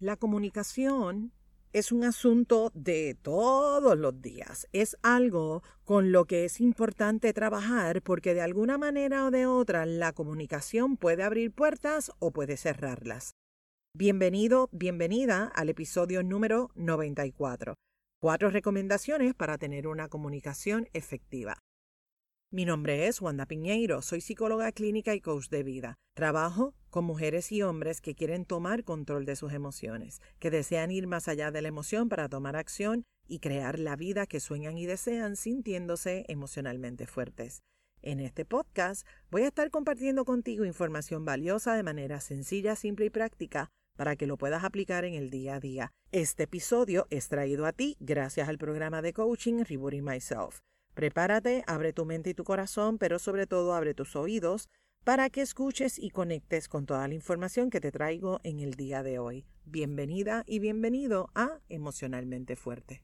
La comunicación es un asunto de todos los días. Es algo con lo que es importante trabajar porque de alguna manera o de otra la comunicación puede abrir puertas o puede cerrarlas. Bienvenido, bienvenida al episodio número 94. Cuatro recomendaciones para tener una comunicación efectiva. Mi nombre es Wanda Piñeiro, soy psicóloga clínica y coach de vida. Trabajo con mujeres y hombres que quieren tomar control de sus emociones, que desean ir más allá de la emoción para tomar acción y crear la vida que sueñan y desean sintiéndose emocionalmente fuertes. En este podcast voy a estar compartiendo contigo información valiosa de manera sencilla, simple y práctica para que lo puedas aplicar en el día a día. Este episodio es traído a ti gracias al programa de coaching Rebooting Myself. Prepárate, abre tu mente y tu corazón, pero sobre todo abre tus oídos para que escuches y conectes con toda la información que te traigo en el día de hoy. Bienvenida y bienvenido a Emocionalmente Fuerte.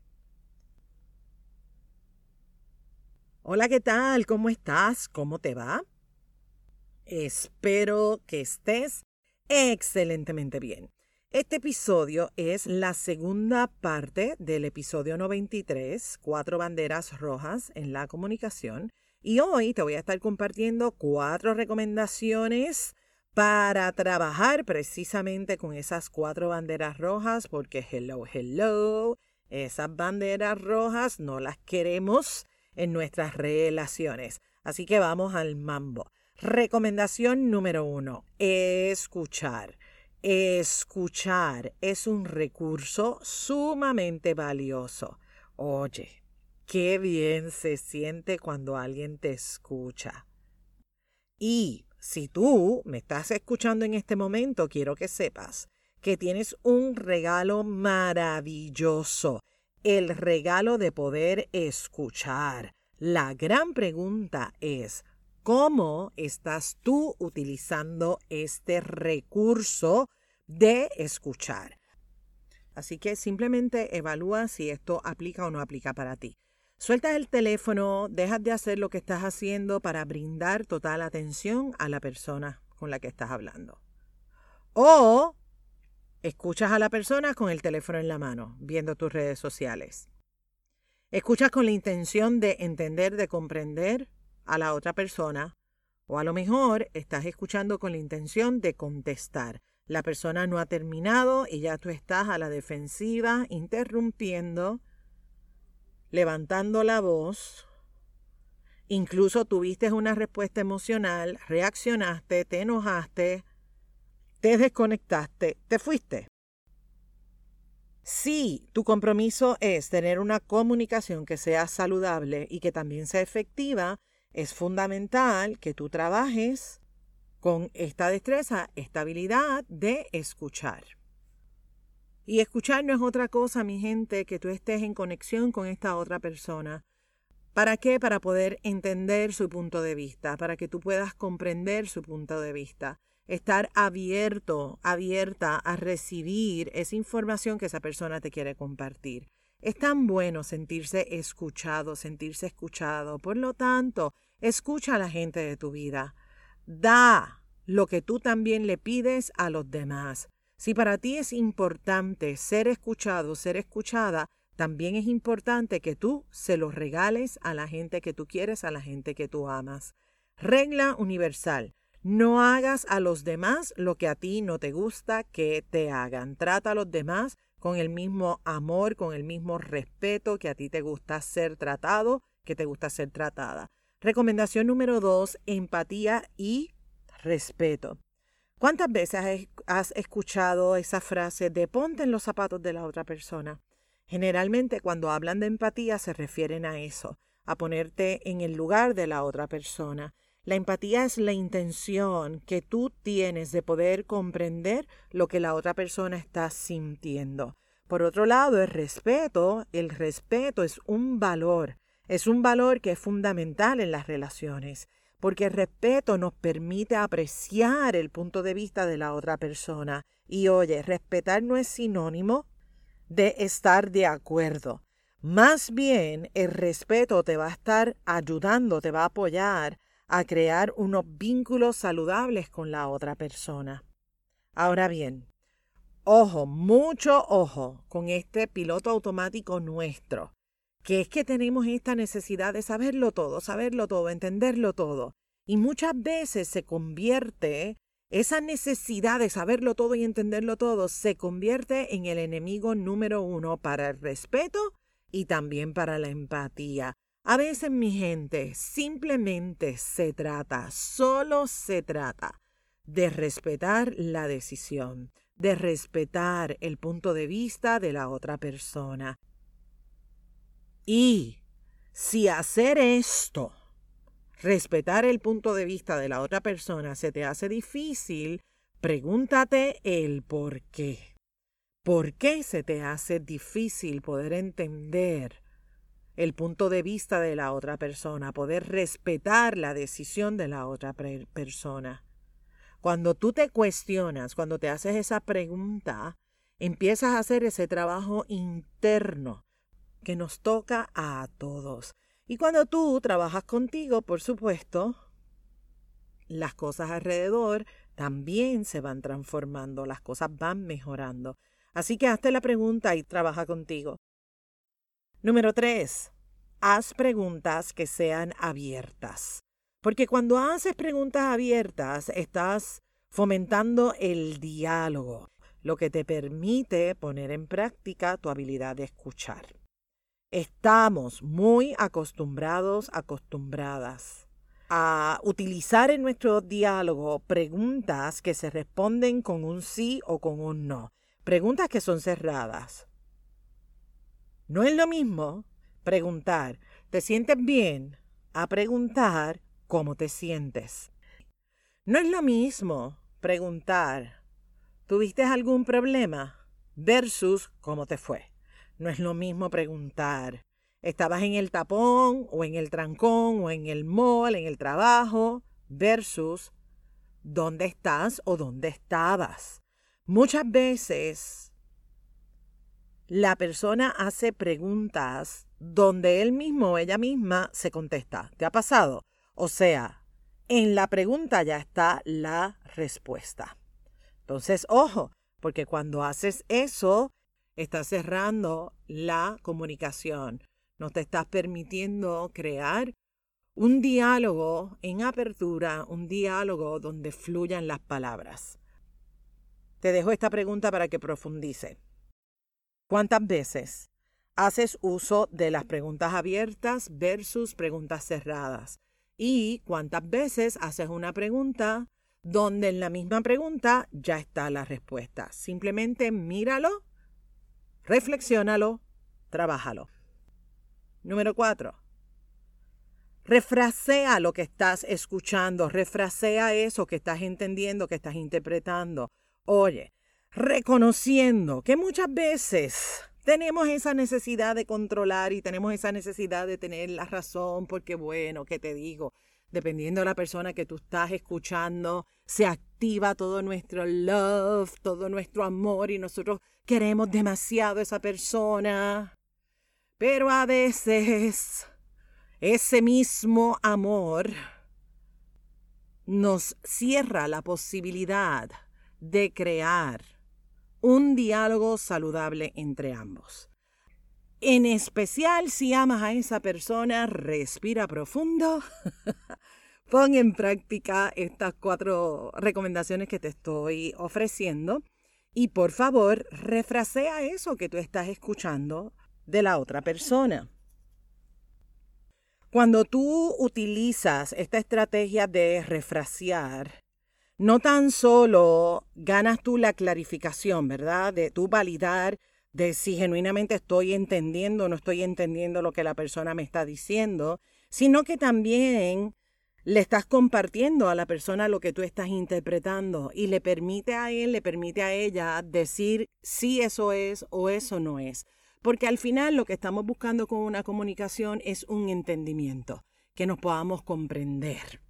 Hola, ¿qué tal? ¿Cómo estás? ¿Cómo te va? Espero que estés excelentemente bien. Este episodio es la segunda parte del episodio 93, Cuatro banderas rojas en la comunicación. Y hoy te voy a estar compartiendo cuatro recomendaciones para trabajar precisamente con esas cuatro banderas rojas, porque hello, hello, esas banderas rojas no las queremos en nuestras relaciones. Así que vamos al mambo. Recomendación número uno, escuchar. Escuchar es un recurso sumamente valioso. Oye, qué bien se siente cuando alguien te escucha. Y si tú me estás escuchando en este momento, quiero que sepas que tienes un regalo maravilloso, el regalo de poder escuchar. La gran pregunta es, ¿cómo estás tú utilizando este recurso de escuchar. Así que simplemente evalúa si esto aplica o no aplica para ti. Sueltas el teléfono, dejas de hacer lo que estás haciendo para brindar total atención a la persona con la que estás hablando. O escuchas a la persona con el teléfono en la mano, viendo tus redes sociales. Escuchas con la intención de entender, de comprender a la otra persona. O a lo mejor estás escuchando con la intención de contestar, la persona no ha terminado y ya tú estás a la defensiva, interrumpiendo, levantando la voz. Incluso tuviste una respuesta emocional, reaccionaste, te enojaste, te desconectaste, te fuiste. Si tu compromiso es tener una comunicación que sea saludable y que también sea efectiva, es fundamental que tú trabajes con esta destreza, esta habilidad de escuchar. Y escuchar no es otra cosa, mi gente, que tú estés en conexión con esta otra persona. ¿Para qué? Para poder entender su punto de vista, para que tú puedas comprender su punto de vista. Estar abierto, abierta a recibir esa información que esa persona te quiere compartir. Es tan bueno sentirse escuchado, sentirse escuchado. Por lo tanto, escucha a la gente de tu vida. Da lo que tú también le pides a los demás. Si para ti es importante ser escuchado, ser escuchada, también es importante que tú se lo regales a la gente que tú quieres, a la gente que tú amas. Regla universal. No hagas a los demás lo que a ti no te gusta que te hagan. Trata a los demás con el mismo amor, con el mismo respeto que a ti te gusta ser tratado, que te gusta ser tratada. Recomendación número dos, empatía y respeto. ¿Cuántas veces has escuchado esa frase de ponte en los zapatos de la otra persona? Generalmente cuando hablan de empatía se refieren a eso, a ponerte en el lugar de la otra persona. La empatía es la intención que tú tienes de poder comprender lo que la otra persona está sintiendo. Por otro lado, el respeto, el respeto es un valor es un valor que es fundamental en las relaciones, porque el respeto nos permite apreciar el punto de vista de la otra persona. Y oye, respetar no es sinónimo de estar de acuerdo. Más bien, el respeto te va a estar ayudando, te va a apoyar a crear unos vínculos saludables con la otra persona. Ahora bien, Ojo, mucho ojo con este piloto automático nuestro, que es que tenemos esta necesidad de saberlo todo, saberlo todo, entenderlo todo. Y muchas veces se convierte, esa necesidad de saberlo todo y entenderlo todo, se convierte en el enemigo número uno para el respeto y también para la empatía. A veces, mi gente, simplemente se trata, solo se trata de respetar la decisión, de respetar el punto de vista de la otra persona. Y si hacer esto, respetar el punto de vista de la otra persona, se te hace difícil, pregúntate el por qué. ¿Por qué se te hace difícil poder entender el punto de vista de la otra persona, poder respetar la decisión de la otra persona. Cuando tú te cuestionas, cuando te haces esa pregunta, empiezas a hacer ese trabajo interno que nos toca a todos. Y cuando tú trabajas contigo, por supuesto, las cosas alrededor también se van transformando, las cosas van mejorando. Así que hazte la pregunta y trabaja contigo. Número tres, haz preguntas que sean abiertas. Porque cuando haces preguntas abiertas, estás fomentando el diálogo, lo que te permite poner en práctica tu habilidad de escuchar. Estamos muy acostumbrados, acostumbradas a utilizar en nuestro diálogo preguntas que se responden con un sí o con un no, preguntas que son cerradas. No es lo mismo preguntar, ¿te sientes bien? a preguntar, ¿cómo te sientes? No es lo mismo preguntar, ¿tuviste algún problema? versus ¿cómo te fue? No es lo mismo preguntar, ¿estabas en el tapón o en el trancón o en el mall, en el trabajo? versus ¿dónde estás o dónde estabas? Muchas veces la persona hace preguntas donde él mismo o ella misma se contesta. ¿Te ha pasado? O sea, en la pregunta ya está la respuesta. Entonces, ojo, porque cuando haces eso, estás cerrando la comunicación. No te estás permitiendo crear un diálogo en apertura, un diálogo donde fluyan las palabras. Te dejo esta pregunta para que profundice. ¿Cuántas veces haces uso de las preguntas abiertas versus preguntas cerradas? ¿Y cuántas veces haces una pregunta donde en la misma pregunta ya está la respuesta? Simplemente míralo, reflexiónalo, trabájalo. Número cuatro. Refrasea lo que estás escuchando, refrasea eso que estás entendiendo, que estás interpretando. Oye, reconociendo que muchas veces tenemos esa necesidad de controlar y tenemos esa necesidad de tener la razón, porque bueno, ¿qué te digo? Dependiendo de la persona que tú estás escuchando, se activa todo nuestro love, todo nuestro amor y nosotros queremos demasiado a esa persona. Pero a veces ese mismo amor nos cierra la posibilidad de crear un diálogo saludable entre ambos. En especial si amas a esa persona, respira profundo. Pon en práctica estas cuatro recomendaciones que te estoy ofreciendo y por favor refrasea eso que tú estás escuchando de la otra persona. Cuando tú utilizas esta estrategia de refrasear, no tan solo ganas tú la clarificación, ¿verdad? De tú validar de si genuinamente estoy entendiendo o no estoy entendiendo lo que la persona me está diciendo, sino que también le estás compartiendo a la persona lo que tú estás interpretando y le permite a él, le permite a ella decir si eso es o eso no es. Porque al final lo que estamos buscando con una comunicación es un entendimiento, que nos podamos comprender.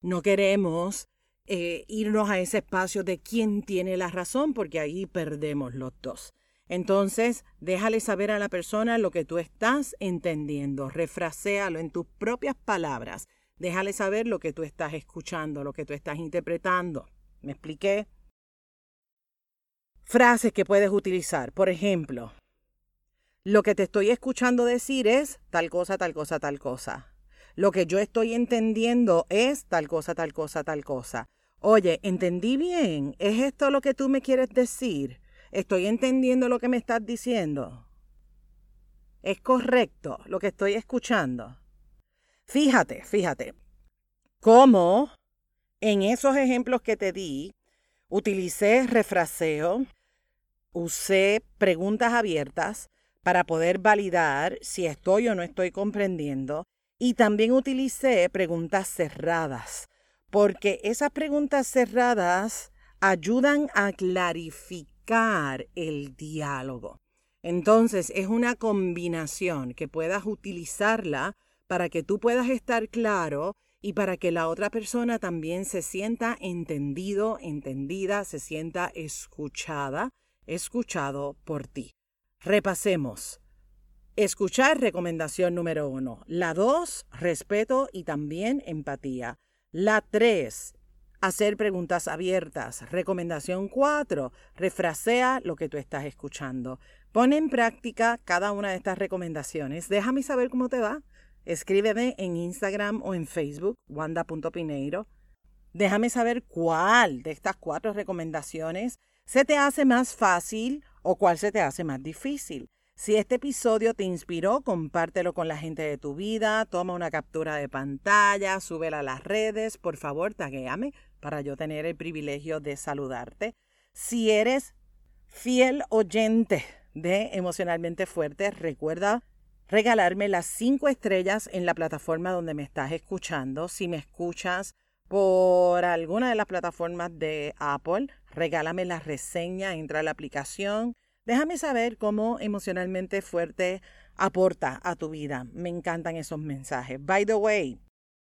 No queremos eh, irnos a ese espacio de quién tiene la razón, porque ahí perdemos los dos. Entonces, déjale saber a la persona lo que tú estás entendiendo, refraséalo en tus propias palabras, déjale saber lo que tú estás escuchando, lo que tú estás interpretando. ¿Me expliqué? frases que puedes utilizar. Por ejemplo, lo que te estoy escuchando decir es tal cosa, tal cosa, tal cosa. Lo que yo estoy entendiendo es tal cosa, tal cosa, tal cosa. Oye, ¿entendí bien? ¿Es esto lo que tú me quieres decir? ¿Estoy entendiendo lo que me estás diciendo? ¿Es correcto lo que estoy escuchando? Fíjate, fíjate, cómo en esos ejemplos que te di, utilicé refraseo, usé preguntas abiertas para poder validar si estoy o no estoy comprendiendo y también utilicé preguntas cerradas, porque esas preguntas cerradas ayudan a clarificar el diálogo. Entonces es una combinación que puedas utilizarla para que tú puedas estar claro y para que la otra persona también se sienta entendido, entendida, se sienta escuchada, escuchado por ti. Repasemos. Escuchar, recomendación número uno. La dos, respeto y también empatía. La tres, hacer preguntas abiertas. Recomendación cuatro, refrasea lo que tú estás escuchando. Pon en práctica cada una de estas recomendaciones. Déjame saber cómo te va. Escríbeme en Instagram o en Facebook, wanda.pineiro. Déjame saber cuál de estas cuatro recomendaciones se te hace más fácil o cuál se te hace más difícil. Si este episodio te inspiró, compártelo con la gente de tu vida, toma una captura de pantalla, súbela a las redes, por favor, taguéame para yo tener el privilegio de saludarte. Si eres fiel oyente de Emocionalmente Fuerte, recuerda regalarme las cinco estrellas en la plataforma donde me estás escuchando. Si me escuchas por alguna de las plataformas de Apple, regálame la reseña, entra a la aplicación. Déjame saber cómo emocionalmente fuerte aporta a tu vida. Me encantan esos mensajes. By the way,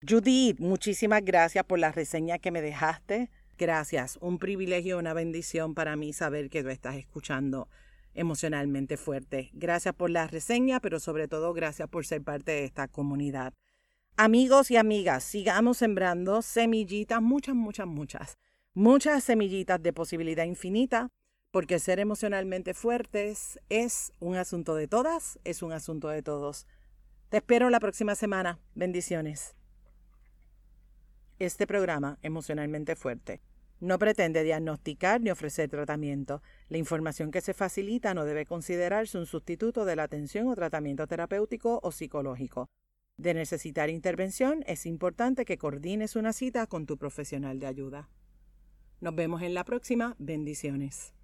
Judith, muchísimas gracias por la reseña que me dejaste. Gracias. Un privilegio, una bendición para mí saber que tú estás escuchando emocionalmente fuerte. Gracias por la reseña, pero sobre todo gracias por ser parte de esta comunidad. Amigos y amigas, sigamos sembrando semillitas, muchas, muchas, muchas, muchas semillitas de posibilidad infinita, porque ser emocionalmente fuertes es un asunto de todas, es un asunto de todos. Te espero la próxima semana. Bendiciones. Este programa, Emocionalmente Fuerte, no pretende diagnosticar ni ofrecer tratamiento. La información que se facilita no debe considerarse un sustituto de la atención o tratamiento terapéutico o psicológico. De necesitar intervención, es importante que coordines una cita con tu profesional de ayuda. Nos vemos en la próxima. Bendiciones.